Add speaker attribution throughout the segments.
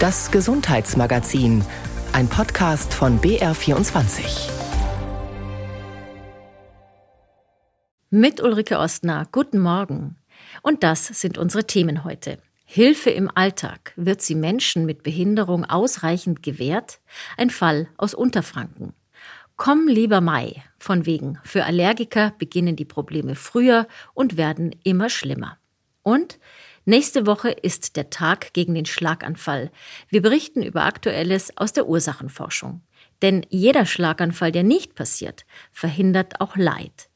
Speaker 1: Das Gesundheitsmagazin, ein Podcast von BR24.
Speaker 2: Mit Ulrike Ostner, guten Morgen. Und das sind unsere Themen heute. Hilfe im Alltag. Wird sie Menschen mit Behinderung ausreichend gewährt? Ein Fall aus Unterfranken. Komm lieber Mai. Von wegen. Für Allergiker beginnen die Probleme früher und werden immer schlimmer. Und nächste Woche ist der Tag gegen den Schlaganfall. Wir berichten über Aktuelles aus der Ursachenforschung. Denn jeder Schlaganfall, der nicht passiert, verhindert auch Leid.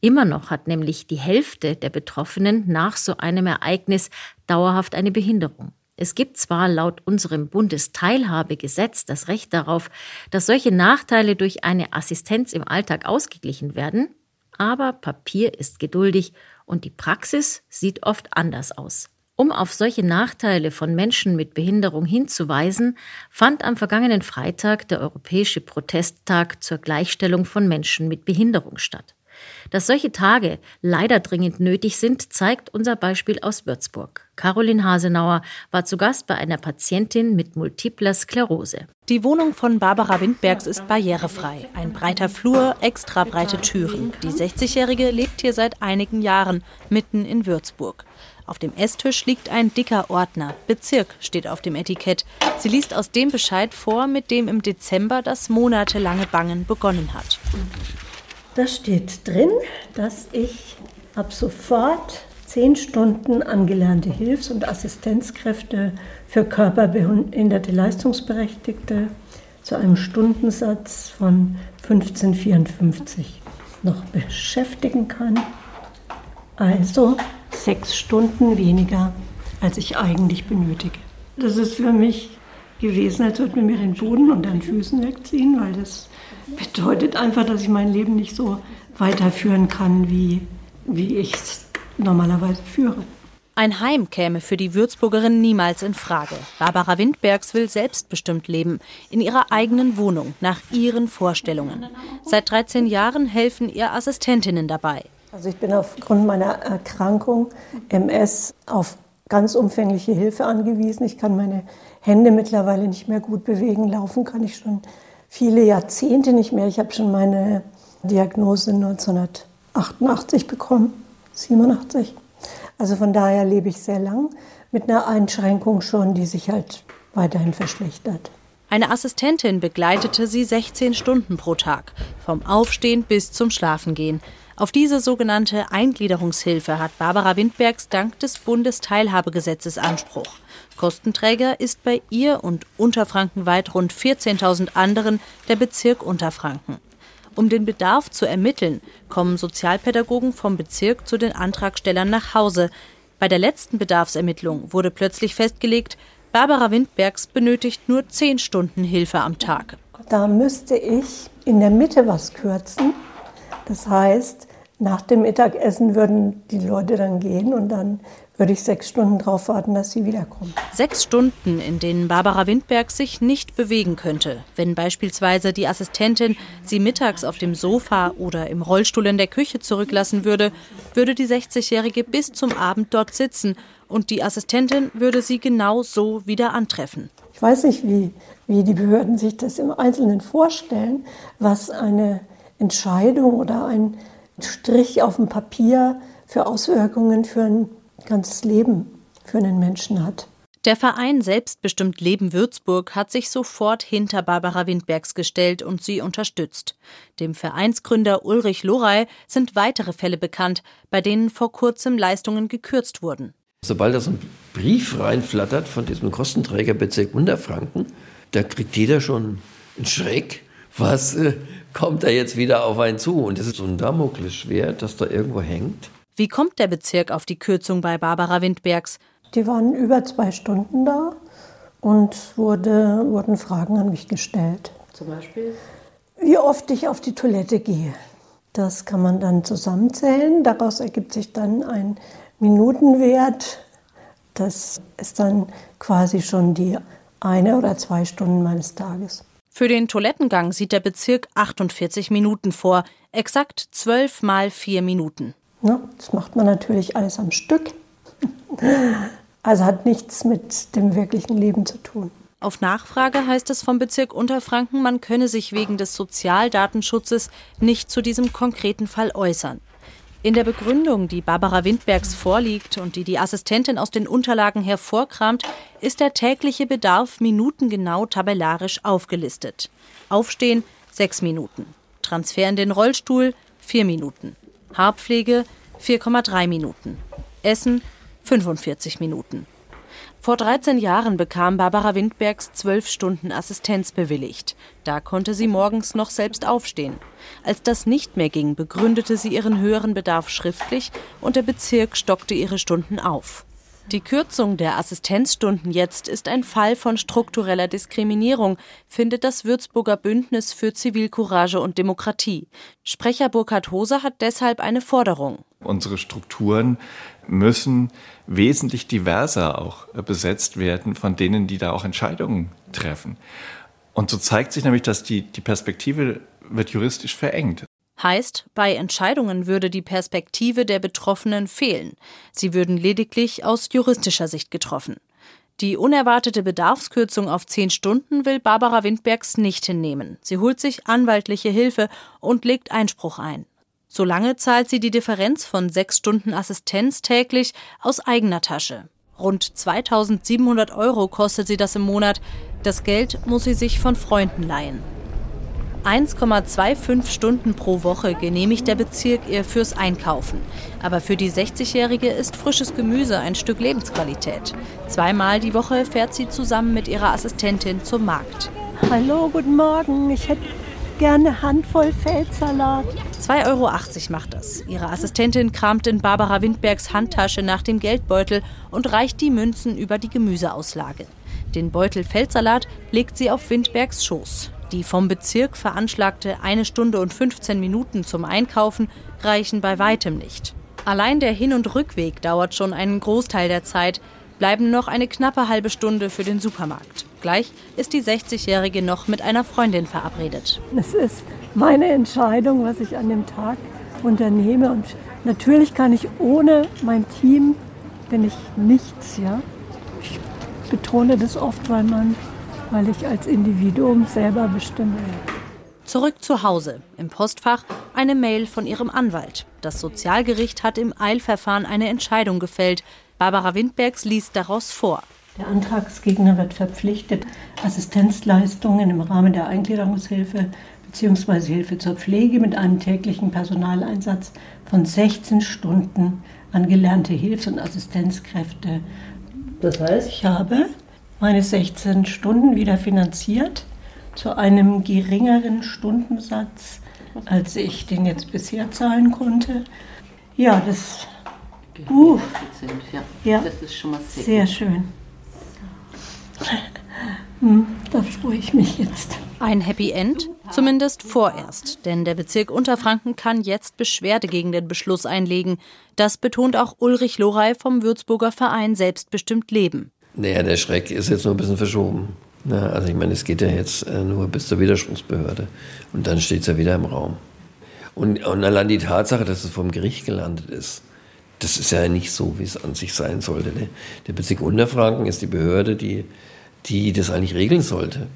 Speaker 2: Immer noch hat nämlich die Hälfte der Betroffenen nach so einem Ereignis dauerhaft eine Behinderung. Es gibt zwar laut unserem Bundesteilhabegesetz das Recht darauf, dass solche Nachteile durch eine Assistenz im Alltag ausgeglichen werden, aber Papier ist geduldig und die Praxis sieht oft anders aus. Um auf solche Nachteile von Menschen mit Behinderung hinzuweisen, fand am vergangenen Freitag der Europäische Protesttag zur Gleichstellung von Menschen mit Behinderung statt. Dass solche Tage leider dringend nötig sind, zeigt unser Beispiel aus Würzburg. Caroline Hasenauer war zu Gast bei einer Patientin mit multipler Sklerose.
Speaker 3: Die Wohnung von Barbara Windbergs ist barrierefrei. Ein breiter Flur, extra breite Türen. Die 60-Jährige lebt hier seit einigen Jahren, mitten in Würzburg. Auf dem Esstisch liegt ein dicker Ordner. Bezirk steht auf dem Etikett. Sie liest aus dem Bescheid vor, mit dem im Dezember das monatelange Bangen begonnen hat.
Speaker 4: Da steht drin, dass ich ab sofort zehn Stunden angelernte Hilfs- und Assistenzkräfte für körperbehinderte Leistungsberechtigte zu einem Stundensatz von 15,54 noch beschäftigen kann. Also sechs Stunden weniger, als ich eigentlich benötige. Das ist für mich gewesen, als würde man mir den Boden unter den Füßen wegziehen, weil das bedeutet einfach, dass ich mein Leben nicht so weiterführen kann, wie, wie ich es normalerweise führe.
Speaker 3: Ein Heim käme für die Würzburgerin niemals in Frage. Barbara Windbergs will selbstbestimmt leben, in ihrer eigenen Wohnung, nach ihren Vorstellungen. Seit 13 Jahren helfen ihr Assistentinnen dabei.
Speaker 4: Also ich bin aufgrund meiner Erkrankung MS auf ganz umfängliche Hilfe angewiesen. Ich kann meine Hände mittlerweile nicht mehr gut bewegen. Laufen kann ich schon viele Jahrzehnte nicht mehr. Ich habe schon meine Diagnose 1988 bekommen, 87. Also von daher lebe ich sehr lang mit einer Einschränkung schon, die sich halt weiterhin verschlechtert.
Speaker 3: Eine Assistentin begleitete sie 16 Stunden pro Tag, vom Aufstehen bis zum Schlafengehen. Auf diese sogenannte Eingliederungshilfe hat Barbara Windbergs dank des Bundesteilhabegesetzes Anspruch. Kostenträger ist bei ihr und unterfrankenweit rund 14.000 anderen der Bezirk Unterfranken. Um den Bedarf zu ermitteln, kommen Sozialpädagogen vom Bezirk zu den Antragstellern nach Hause. Bei der letzten Bedarfsermittlung wurde plötzlich festgelegt, Barbara Windbergs benötigt nur zehn Stunden Hilfe am Tag.
Speaker 4: Da müsste ich in der Mitte was kürzen. Das heißt, nach dem Mittagessen würden die Leute dann gehen und dann würde ich sechs Stunden darauf warten, dass sie wiederkommen.
Speaker 3: Sechs Stunden, in denen Barbara Windberg sich nicht bewegen könnte. Wenn beispielsweise die Assistentin sie mittags auf dem Sofa oder im Rollstuhl in der Küche zurücklassen würde, würde die 60-Jährige bis zum Abend dort sitzen und die Assistentin würde sie genau so wieder antreffen.
Speaker 4: Ich weiß nicht, wie, wie die Behörden sich das im Einzelnen vorstellen, was eine Entscheidung oder ein Strich auf dem Papier für Auswirkungen für ein ganzes Leben für einen Menschen hat.
Speaker 3: Der Verein Selbstbestimmt Leben Würzburg hat sich sofort hinter Barbara Windbergs gestellt und sie unterstützt. Dem Vereinsgründer Ulrich Lorey sind weitere Fälle bekannt, bei denen vor kurzem Leistungen gekürzt wurden.
Speaker 5: Sobald da so ein Brief reinflattert von diesem Kostenträgerbezirk Unterfranken, da kriegt jeder schon einen Schreck. Was äh, kommt da jetzt wieder auf einen zu? Und das ist so ein Damoklesschwert, das da irgendwo hängt.
Speaker 3: Wie kommt der Bezirk auf die Kürzung bei Barbara Windbergs?
Speaker 4: Die waren über zwei Stunden da und wurde, wurden Fragen an mich gestellt.
Speaker 3: Zum Beispiel?
Speaker 4: Wie oft ich auf die Toilette gehe. Das kann man dann zusammenzählen. Daraus ergibt sich dann ein Minutenwert. Das ist dann quasi schon die eine oder zwei Stunden meines Tages.
Speaker 3: Für den Toilettengang sieht der Bezirk 48 Minuten vor, exakt zwölf mal vier Minuten.
Speaker 4: Ne? Das macht man natürlich alles am Stück. Also hat nichts mit dem wirklichen Leben zu tun.
Speaker 3: Auf Nachfrage heißt es vom Bezirk Unterfranken, man könne sich wegen des Sozialdatenschutzes nicht zu diesem konkreten Fall äußern. In der Begründung, die Barbara Windbergs vorliegt und die die Assistentin aus den Unterlagen hervorkramt, ist der tägliche Bedarf minutengenau tabellarisch aufgelistet. Aufstehen sechs Minuten. Transfer in den Rollstuhl vier Minuten. Haarpflege 4,3 Minuten. Essen 45 Minuten. Vor 13 Jahren bekam Barbara Windbergs zwölf Stunden Assistenz bewilligt. Da konnte sie morgens noch selbst aufstehen. Als das nicht mehr ging, begründete sie ihren höheren Bedarf schriftlich und der Bezirk stockte ihre Stunden auf. Die Kürzung der Assistenzstunden jetzt ist ein Fall von struktureller Diskriminierung, findet das Würzburger Bündnis für Zivilcourage und Demokratie. Sprecher Burkhard Hose hat deshalb eine Forderung.
Speaker 6: Unsere Strukturen müssen wesentlich diverser auch besetzt werden von denen, die da auch Entscheidungen treffen. Und so zeigt sich nämlich, dass die, die Perspektive wird juristisch verengt.
Speaker 3: Heißt, bei Entscheidungen würde die Perspektive der Betroffenen fehlen. Sie würden lediglich aus juristischer Sicht getroffen. Die unerwartete Bedarfskürzung auf zehn Stunden will Barbara Windbergs nicht hinnehmen. Sie holt sich anwaltliche Hilfe und legt Einspruch ein. Solange zahlt sie die Differenz von sechs Stunden Assistenz täglich aus eigener Tasche. Rund 2700 Euro kostet sie das im Monat. Das Geld muss sie sich von Freunden leihen. 1,25 Stunden pro Woche genehmigt der Bezirk ihr fürs Einkaufen. Aber für die 60-Jährige ist frisches Gemüse ein Stück Lebensqualität. Zweimal die Woche fährt sie zusammen mit ihrer Assistentin zum Markt.
Speaker 4: Hallo, guten Morgen. Ich hätte gerne Handvoll Feldsalat.
Speaker 3: 2,80 Euro macht das. Ihre Assistentin kramt in Barbara Windbergs Handtasche nach dem Geldbeutel und reicht die Münzen über die Gemüseauslage. Den Beutel Feldsalat legt sie auf Windbergs Schoß. Die vom Bezirk veranschlagte eine Stunde und 15 Minuten zum Einkaufen reichen bei weitem nicht. Allein der Hin- und Rückweg dauert schon einen Großteil der Zeit, bleiben noch eine knappe halbe Stunde für den Supermarkt. Gleich ist die 60-Jährige noch mit einer Freundin verabredet.
Speaker 4: Es ist meine Entscheidung, was ich an dem Tag unternehme. Und natürlich kann ich ohne mein Team, bin ich nichts, ja. Ich betone das oft, weil man weil ich als Individuum selber bestimme.
Speaker 3: Zurück zu Hause. Im Postfach eine Mail von ihrem Anwalt. Das Sozialgericht hat im Eilverfahren eine Entscheidung gefällt. Barbara Windbergs liest daraus vor.
Speaker 4: Der Antragsgegner wird verpflichtet, Assistenzleistungen im Rahmen der Eingliederungshilfe bzw. Hilfe zur Pflege mit einem täglichen Personaleinsatz von 16 Stunden an gelernte Hilfs- und Assistenzkräfte. Das heißt, ich habe meine 16 Stunden wieder finanziert zu einem geringeren Stundensatz, als ich den jetzt bisher zahlen konnte. Ja, das, uh, ja, das ist schon mal sehr, sehr schön. Hm, da freue ich mich jetzt.
Speaker 3: Ein Happy End? Zumindest vorerst, denn der Bezirk Unterfranken kann jetzt Beschwerde gegen den Beschluss einlegen. Das betont auch Ulrich Lorey vom Würzburger Verein Selbstbestimmt Leben.
Speaker 5: Naja, der Schreck ist jetzt nur ein bisschen verschoben. Na, also ich meine, es geht ja jetzt äh, nur bis zur Widerspruchsbehörde und dann steht es ja wieder im Raum. Und, und allein die Tatsache, dass es vom Gericht gelandet ist, das ist ja nicht so, wie es an sich sein sollte. Ne? Der Bezirk Unterfranken ist die Behörde, die, die das eigentlich regeln sollte.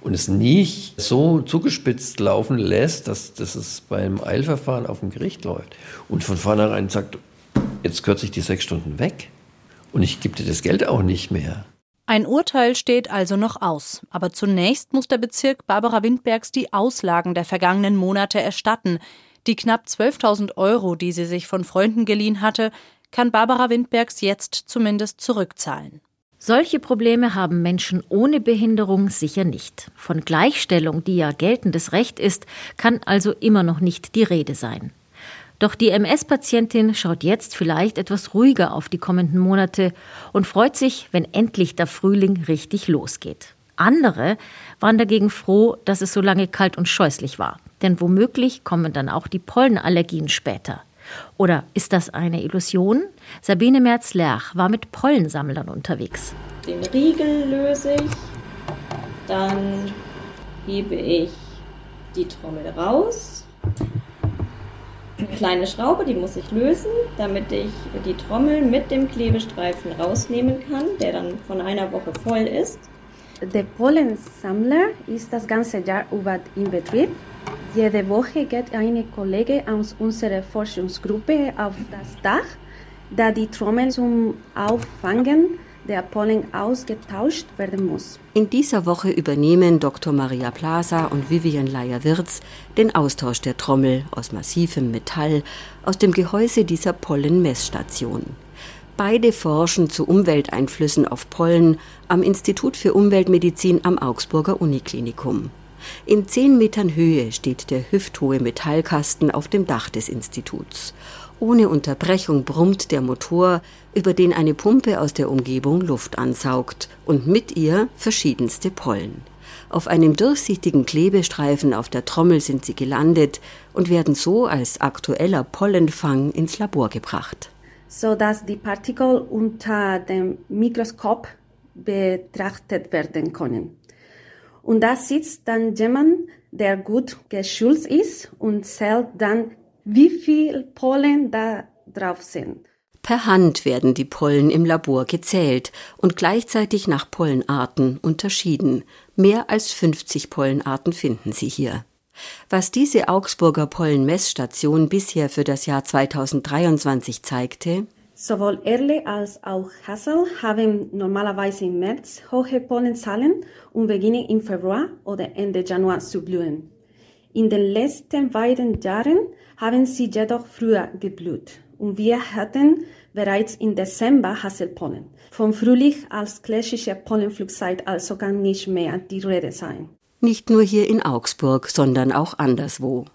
Speaker 5: Und es nicht so zugespitzt laufen lässt, dass, dass es beim Eilverfahren auf dem Gericht läuft. Und von vornherein sagt, jetzt kürze ich die sechs Stunden weg. Und ich gebe dir das Geld auch nicht mehr.
Speaker 3: Ein Urteil steht also noch aus. Aber zunächst muss der Bezirk Barbara Windbergs die Auslagen der vergangenen Monate erstatten. Die knapp 12.000 Euro, die sie sich von Freunden geliehen hatte, kann Barbara Windbergs jetzt zumindest zurückzahlen.
Speaker 2: Solche Probleme haben Menschen ohne Behinderung sicher nicht. Von Gleichstellung, die ja geltendes Recht ist, kann also immer noch nicht die Rede sein. Doch die MS-Patientin schaut jetzt vielleicht etwas ruhiger auf die kommenden Monate und freut sich, wenn endlich der Frühling richtig losgeht. Andere waren dagegen froh, dass es so lange kalt und scheußlich war. Denn womöglich kommen dann auch die Pollenallergien später. Oder ist das eine Illusion? Sabine Merz-Lerch war mit Pollensammlern unterwegs.
Speaker 7: Den Riegel löse ich, dann hebe ich die Trommel raus, eine kleine Schraube, die muss ich lösen, damit ich die Trommel mit dem Klebestreifen rausnehmen kann, der dann von einer Woche voll ist.
Speaker 8: Der Pollensammler ist das ganze Jahr über in Betrieb. Jede Woche geht eine Kollege aus unserer Forschungsgruppe auf das Dach, da die Trommel zum Auffangen der Pollen ausgetauscht werden muss.
Speaker 9: In dieser Woche übernehmen Dr. Maria Plaza und Vivian Leier-Wirz den Austausch der Trommel aus massivem Metall aus dem Gehäuse dieser Pollenmessstation. Beide forschen zu Umwelteinflüssen auf Pollen am Institut für Umweltmedizin am Augsburger Uniklinikum. In zehn Metern Höhe steht der hüfthohe Metallkasten auf dem Dach des Instituts. Ohne Unterbrechung brummt der Motor, über den eine Pumpe aus der Umgebung Luft ansaugt und mit ihr verschiedenste Pollen. Auf einem durchsichtigen Klebestreifen auf der Trommel sind sie gelandet und werden so als aktueller Pollenfang ins Labor gebracht.
Speaker 8: Sodass die Partikel unter dem Mikroskop betrachtet werden können. Und da sitzt dann jemand, der gut geschult ist und zählt dann wie viel Pollen da drauf sind.
Speaker 9: Per Hand werden die Pollen im Labor gezählt und gleichzeitig nach Pollenarten unterschieden. Mehr als 50 Pollenarten finden Sie hier. Was diese Augsburger Pollenmessstation bisher für das Jahr 2023 zeigte,
Speaker 8: Sowohl Erle als auch Hassel haben normalerweise im März hohe Pollenzahlen und beginnen im Februar oder Ende Januar zu blühen. In den letzten beiden Jahren haben sie jedoch früher geblüht und wir hatten bereits im Dezember Hasselpollen. Vom Frühling als klassische Pollenflugzeit also kann nicht mehr die Rede sein.
Speaker 9: Nicht nur hier in Augsburg, sondern auch anderswo.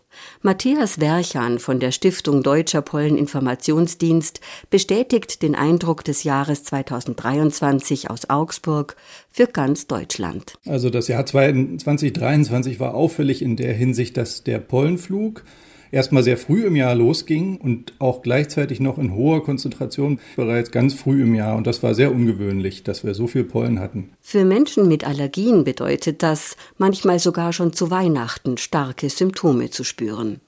Speaker 9: Matthias Werchan von der Stiftung Deutscher Polleninformationsdienst bestätigt den Eindruck des Jahres 2023 aus Augsburg für ganz Deutschland.
Speaker 10: Also das Jahr 2023 war auffällig in der Hinsicht, dass der Pollenflug erstmal sehr früh im Jahr losging und auch gleichzeitig noch in hoher Konzentration bereits ganz früh im Jahr. Und das war sehr ungewöhnlich, dass wir so viel Pollen hatten.
Speaker 9: Für Menschen mit Allergien bedeutet das manchmal sogar schon zu Weihnachten starke Symptome zu spüren.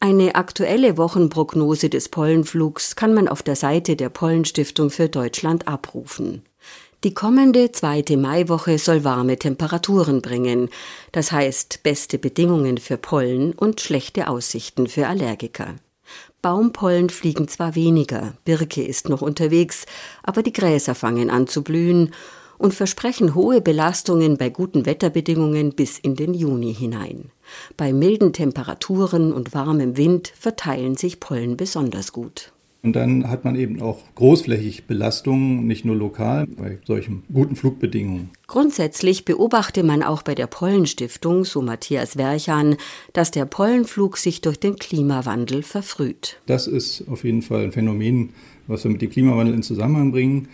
Speaker 9: Eine aktuelle Wochenprognose des Pollenflugs kann man auf der Seite der Pollenstiftung für Deutschland abrufen. Die kommende zweite Maiwoche soll warme Temperaturen bringen, das heißt beste Bedingungen für Pollen und schlechte Aussichten für Allergiker. Baumpollen fliegen zwar weniger, Birke ist noch unterwegs, aber die Gräser fangen an zu blühen und versprechen hohe Belastungen bei guten Wetterbedingungen bis in den Juni hinein. Bei milden Temperaturen und warmem Wind verteilen sich Pollen besonders gut.
Speaker 10: Und dann hat man eben auch großflächig Belastungen, nicht nur lokal, bei solchen guten Flugbedingungen.
Speaker 9: Grundsätzlich beobachte man auch bei der Pollenstiftung, so Matthias Werchan, dass der Pollenflug sich durch den Klimawandel verfrüht.
Speaker 10: Das ist auf jeden Fall ein Phänomen, was wir mit dem Klimawandel in Zusammenhang bringen.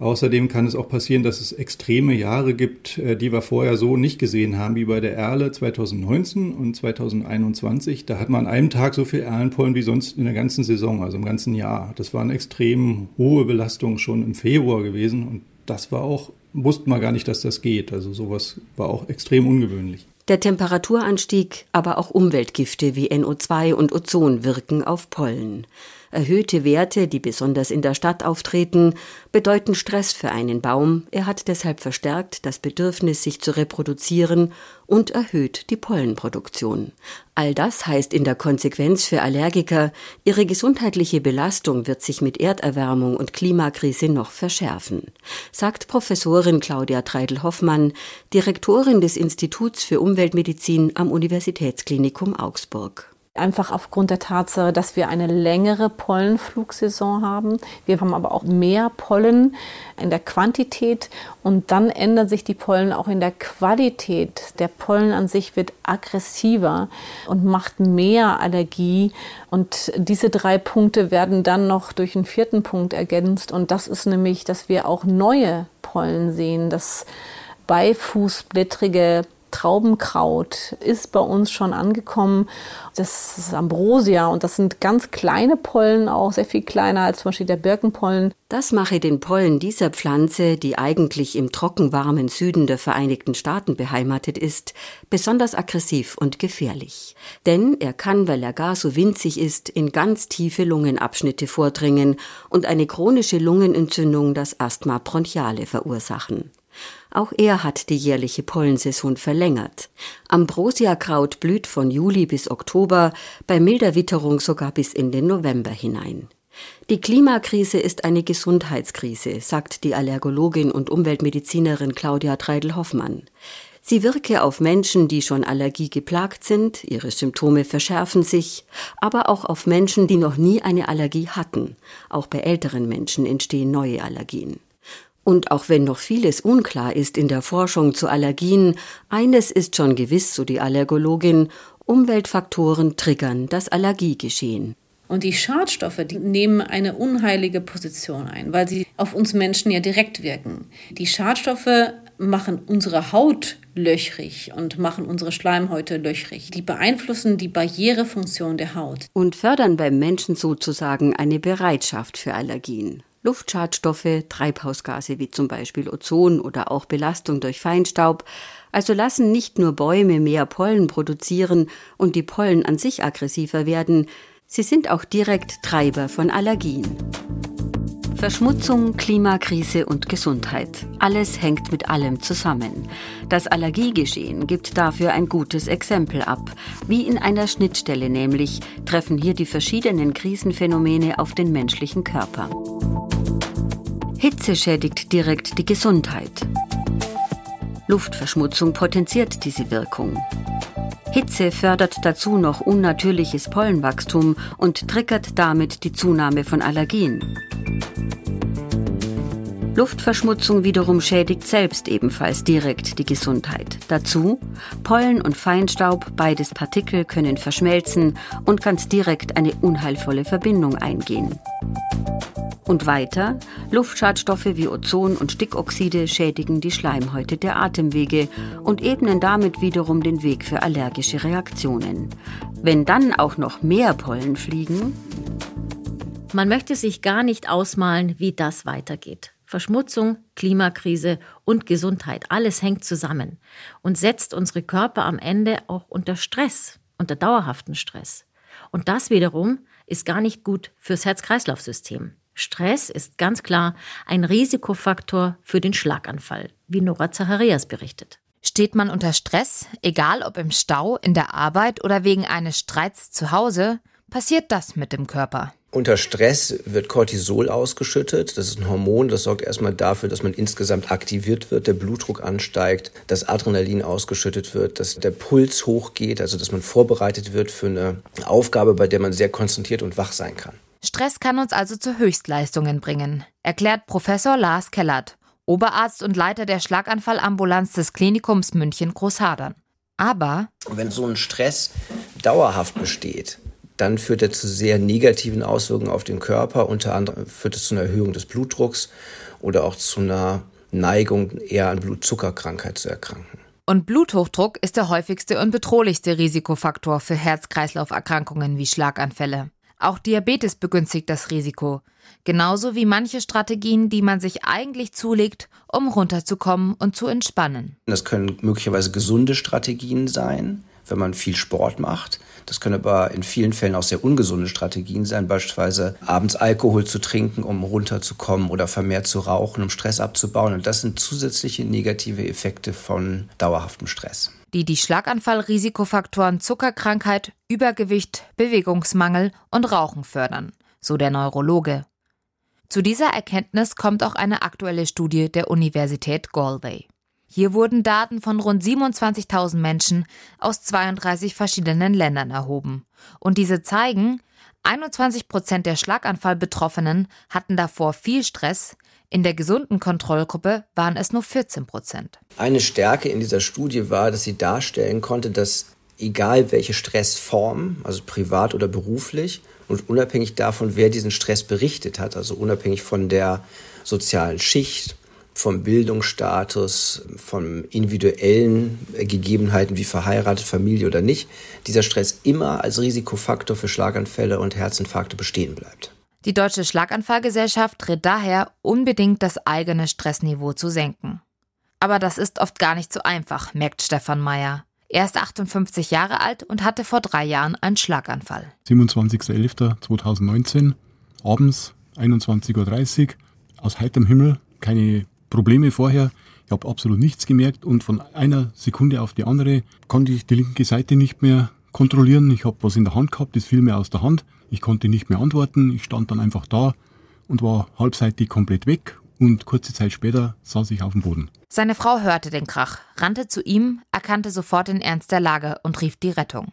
Speaker 10: Außerdem kann es auch passieren, dass es extreme Jahre gibt, äh, die wir vorher so nicht gesehen haben, wie bei der Erle 2019 und 2021. Da hat man an einem Tag so viel Erlenpollen wie sonst in der ganzen Saison, also im ganzen Jahr. Das war eine extrem hohe Belastung schon im Februar gewesen und das war auch, wussten wir gar nicht, dass das geht. Also sowas war auch extrem ungewöhnlich.
Speaker 9: Der Temperaturanstieg, aber auch Umweltgifte wie NO2 und Ozon wirken auf Pollen. Erhöhte Werte, die besonders in der Stadt auftreten, bedeuten Stress für einen Baum. Er hat deshalb verstärkt das Bedürfnis, sich zu reproduzieren und erhöht die Pollenproduktion. All das heißt in der Konsequenz für Allergiker, ihre gesundheitliche Belastung wird sich mit Erderwärmung und Klimakrise noch verschärfen, sagt Professorin Claudia Treidel-Hoffmann, Direktorin des Instituts für Umweltmedizin am Universitätsklinikum Augsburg.
Speaker 11: Einfach aufgrund der Tatsache, dass wir eine längere Pollenflugsaison haben. Wir haben aber auch mehr Pollen in der Quantität und dann ändert sich die Pollen auch in der Qualität. Der Pollen an sich wird aggressiver und macht mehr Allergie. Und diese drei Punkte werden dann noch durch einen vierten Punkt ergänzt. Und das ist nämlich, dass wir auch neue Pollen sehen, dass beifußblättrige Traubenkraut ist bei uns schon angekommen. Das ist Ambrosia und das sind ganz kleine Pollen, auch sehr viel kleiner als zum Beispiel der Birkenpollen.
Speaker 9: Das mache den Pollen dieser Pflanze, die eigentlich im trockenwarmen Süden der Vereinigten Staaten beheimatet ist, besonders aggressiv und gefährlich. Denn er kann, weil er gar so winzig ist, in ganz tiefe Lungenabschnitte vordringen und eine chronische Lungenentzündung, das Asthma bronchiale, verursachen. Auch er hat die jährliche Pollensaison verlängert. Ambrosiakraut blüht von Juli bis Oktober, bei milder Witterung sogar bis in den November hinein. Die Klimakrise ist eine Gesundheitskrise, sagt die Allergologin und Umweltmedizinerin Claudia Treidel-Hoffmann. Sie wirke auf Menschen, die schon Allergie geplagt sind, ihre Symptome verschärfen sich, aber auch auf Menschen, die noch nie eine Allergie hatten. Auch bei älteren Menschen entstehen neue Allergien. Und auch wenn noch vieles unklar ist in der Forschung zu Allergien, eines ist schon gewiss, so die Allergologin, Umweltfaktoren triggern das Allergiegeschehen.
Speaker 11: Und die Schadstoffe, die nehmen eine unheilige Position ein, weil sie auf uns Menschen ja direkt wirken. Die Schadstoffe machen unsere Haut löchrig und machen unsere Schleimhäute löchrig. Die beeinflussen die Barrierefunktion der Haut.
Speaker 9: Und fördern beim Menschen sozusagen eine Bereitschaft für Allergien. Luftschadstoffe, Treibhausgase wie zum Beispiel Ozon oder auch Belastung durch Feinstaub, also lassen nicht nur Bäume mehr Pollen produzieren und die Pollen an sich aggressiver werden, sie sind auch direkt Treiber von Allergien. Verschmutzung, Klimakrise und Gesundheit. Alles hängt mit allem zusammen. Das Allergiegeschehen gibt dafür ein gutes Exempel ab. Wie in einer Schnittstelle nämlich treffen hier die verschiedenen Krisenphänomene auf den menschlichen Körper. Hitze schädigt direkt die Gesundheit. Luftverschmutzung potenziert diese Wirkung. Hitze fördert dazu noch unnatürliches Pollenwachstum und triggert damit die Zunahme von Allergien. Luftverschmutzung wiederum schädigt selbst ebenfalls direkt die Gesundheit. Dazu Pollen und Feinstaub, beides Partikel können verschmelzen und ganz direkt eine unheilvolle Verbindung eingehen. Und weiter, Luftschadstoffe wie Ozon und Stickoxide schädigen die Schleimhäute der Atemwege und ebnen damit wiederum den Weg für allergische Reaktionen. Wenn dann auch noch mehr Pollen fliegen,
Speaker 2: man möchte sich gar nicht ausmalen, wie das weitergeht. Verschmutzung, Klimakrise und Gesundheit, alles hängt zusammen und setzt unsere Körper am Ende auch unter Stress, unter dauerhaften Stress. Und das wiederum ist gar nicht gut fürs Herz-Kreislauf-System. Stress ist ganz klar ein Risikofaktor für den Schlaganfall, wie Nora Zacharias berichtet.
Speaker 12: Steht man unter Stress, egal ob im Stau, in der Arbeit oder wegen eines Streits zu Hause, passiert das mit dem Körper.
Speaker 13: Unter Stress wird Cortisol ausgeschüttet. Das ist ein Hormon, das sorgt erstmal dafür, dass man insgesamt aktiviert wird, der Blutdruck ansteigt, dass Adrenalin ausgeschüttet wird, dass der Puls hochgeht, also dass man vorbereitet wird für eine Aufgabe, bei der man sehr konzentriert und wach sein kann.
Speaker 12: Stress kann uns also zu Höchstleistungen bringen, erklärt Professor Lars Kellert, Oberarzt und Leiter der Schlaganfallambulanz des Klinikums München Großhadern. Aber
Speaker 13: wenn so ein Stress dauerhaft besteht, dann führt er zu sehr negativen Auswirkungen auf den Körper. Unter anderem führt es zu einer Erhöhung des Blutdrucks oder auch zu einer Neigung, eher an Blutzuckerkrankheit zu erkranken.
Speaker 12: Und Bluthochdruck ist der häufigste und bedrohlichste Risikofaktor für Herz-Kreislauf-Erkrankungen wie Schlaganfälle. Auch Diabetes begünstigt das Risiko, genauso wie manche Strategien, die man sich eigentlich zulegt, um runterzukommen und zu entspannen.
Speaker 13: Das können möglicherweise gesunde Strategien sein, wenn man viel Sport macht. Das können aber in vielen Fällen auch sehr ungesunde Strategien sein, beispielsweise abends Alkohol zu trinken, um runterzukommen oder vermehrt zu rauchen, um Stress abzubauen. Und das sind zusätzliche negative Effekte von dauerhaftem Stress.
Speaker 12: Die die Schlaganfallrisikofaktoren Zuckerkrankheit, Übergewicht, Bewegungsmangel und Rauchen fördern, so der Neurologe. Zu dieser Erkenntnis kommt auch eine aktuelle Studie der Universität Galway. Hier wurden Daten von rund 27.000 Menschen aus 32 verschiedenen Ländern erhoben. Und diese zeigen, 21 Prozent der Schlaganfallbetroffenen hatten davor viel Stress, in der gesunden Kontrollgruppe waren es nur 14 Prozent.
Speaker 13: Eine Stärke in dieser Studie war, dass sie darstellen konnte, dass egal welche Stressform, also privat oder beruflich, und unabhängig davon, wer diesen Stress berichtet hat, also unabhängig von der sozialen Schicht, vom Bildungsstatus, von individuellen Gegebenheiten wie verheiratet, Familie oder nicht, dieser Stress immer als Risikofaktor für Schlaganfälle und Herzinfarkte bestehen bleibt.
Speaker 12: Die Deutsche Schlaganfallgesellschaft rät daher, unbedingt das eigene Stressniveau zu senken. Aber das ist oft gar nicht so einfach, merkt Stefan Meyer. Er ist 58 Jahre alt und hatte vor drei Jahren einen Schlaganfall.
Speaker 14: 27.11.2019, abends 21.30 Uhr, aus heiterem Himmel, keine Probleme vorher. Ich habe absolut nichts gemerkt und von einer Sekunde auf die andere konnte ich die linke Seite nicht mehr kontrollieren. Ich habe was in der Hand gehabt, das fiel mir aus der Hand. Ich konnte nicht mehr antworten. Ich stand dann einfach da und war halbseitig komplett weg und kurze Zeit später saß ich auf dem Boden.
Speaker 12: Seine Frau hörte den Krach, rannte zu ihm, erkannte sofort den Ernst der Lage und rief die Rettung.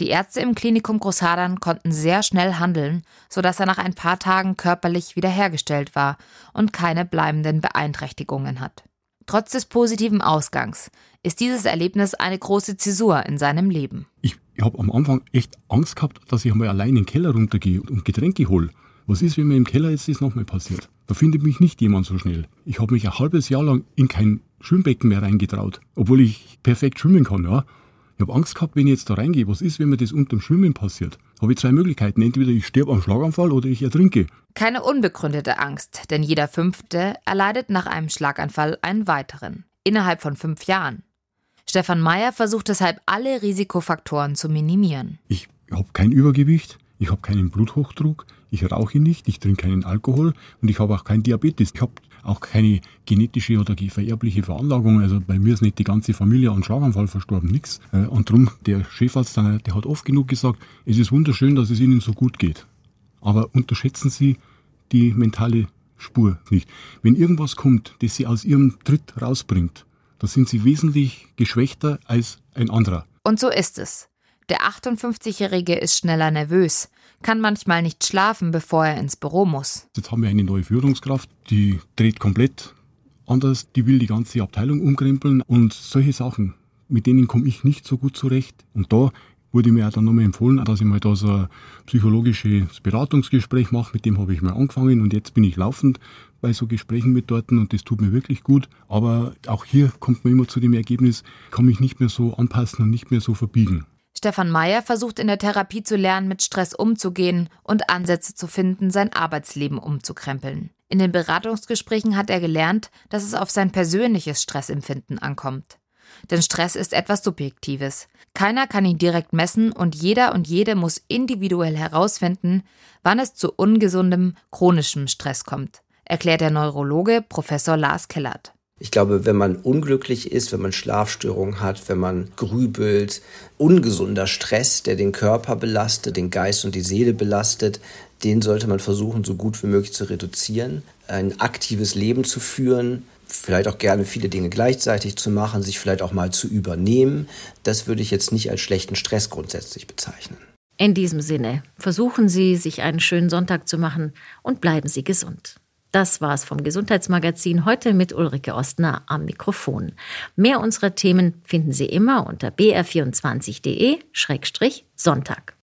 Speaker 12: Die Ärzte im Klinikum Großhadern konnten sehr schnell handeln, sodass er nach ein paar Tagen körperlich wiederhergestellt war und keine bleibenden Beeinträchtigungen hat. Trotz des positiven Ausgangs ist dieses Erlebnis eine große Zäsur in seinem Leben.
Speaker 14: Ich habe am Anfang echt Angst gehabt, dass ich einmal allein in den Keller runtergehe und Getränke hole. Was ist, wenn mir im Keller jetzt das nochmal passiert? Da findet mich nicht jemand so schnell. Ich habe mich ein halbes Jahr lang in kein Schwimmbecken mehr reingetraut, obwohl ich perfekt schwimmen kann, ja. Ich habe Angst gehabt, wenn ich jetzt da reingehe, was ist, wenn mir das unterm Schwimmen passiert? Habe ich zwei Möglichkeiten. Entweder ich sterbe am Schlaganfall oder ich ertrinke.
Speaker 12: Keine unbegründete Angst, denn jeder Fünfte erleidet nach einem Schlaganfall einen weiteren. Innerhalb von fünf Jahren. Stefan Meyer versucht deshalb alle Risikofaktoren zu minimieren.
Speaker 14: Ich habe kein Übergewicht, ich habe keinen Bluthochdruck, ich rauche nicht, ich trinke keinen Alkohol und ich habe auch keinen Diabetes. Ich habe auch keine genetische oder vererbliche Veranlagung. Also bei mir ist nicht die ganze Familie an Schlaganfall verstorben, nichts. Äh, und darum, der Chefarzt, der hat oft genug gesagt, es ist wunderschön, dass es Ihnen so gut geht. Aber unterschätzen Sie die mentale Spur nicht. Wenn irgendwas kommt, das Sie aus Ihrem Tritt rausbringt, da sind Sie wesentlich geschwächter als ein anderer.
Speaker 12: Und so ist es. Der 58-Jährige ist schneller nervös, kann manchmal nicht schlafen, bevor er ins Büro muss.
Speaker 14: Jetzt haben wir eine neue Führungskraft, die dreht komplett anders, die will die ganze Abteilung umkrempeln und solche Sachen, mit denen komme ich nicht so gut zurecht. Und da wurde mir auch dann nochmal empfohlen, dass ich mal da so ein psychologisches Beratungsgespräch mache. Mit dem habe ich mal angefangen und jetzt bin ich laufend bei so Gesprächen mit dort und das tut mir wirklich gut. Aber auch hier kommt man immer zu dem Ergebnis, kann mich nicht mehr so anpassen und nicht mehr so verbiegen.
Speaker 12: Stefan Meyer versucht in der Therapie zu lernen, mit Stress umzugehen und Ansätze zu finden, sein Arbeitsleben umzukrempeln. In den Beratungsgesprächen hat er gelernt, dass es auf sein persönliches Stressempfinden ankommt. Denn Stress ist etwas Subjektives. Keiner kann ihn direkt messen und jeder und jede muss individuell herausfinden, wann es zu ungesundem, chronischem Stress kommt, erklärt der Neurologe Professor Lars Kellert.
Speaker 13: Ich glaube, wenn man unglücklich ist, wenn man Schlafstörungen hat, wenn man grübelt, ungesunder Stress, der den Körper belastet, den Geist und die Seele belastet, den sollte man versuchen, so gut wie möglich zu reduzieren, ein aktives Leben zu führen, vielleicht auch gerne viele Dinge gleichzeitig zu machen, sich vielleicht auch mal zu übernehmen. Das würde ich jetzt nicht als schlechten Stress grundsätzlich bezeichnen.
Speaker 2: In diesem Sinne, versuchen Sie, sich einen schönen Sonntag zu machen und bleiben Sie gesund. Das war's vom Gesundheitsmagazin heute mit Ulrike Ostner am Mikrofon. Mehr unserer Themen finden Sie immer unter br24.de-sonntag.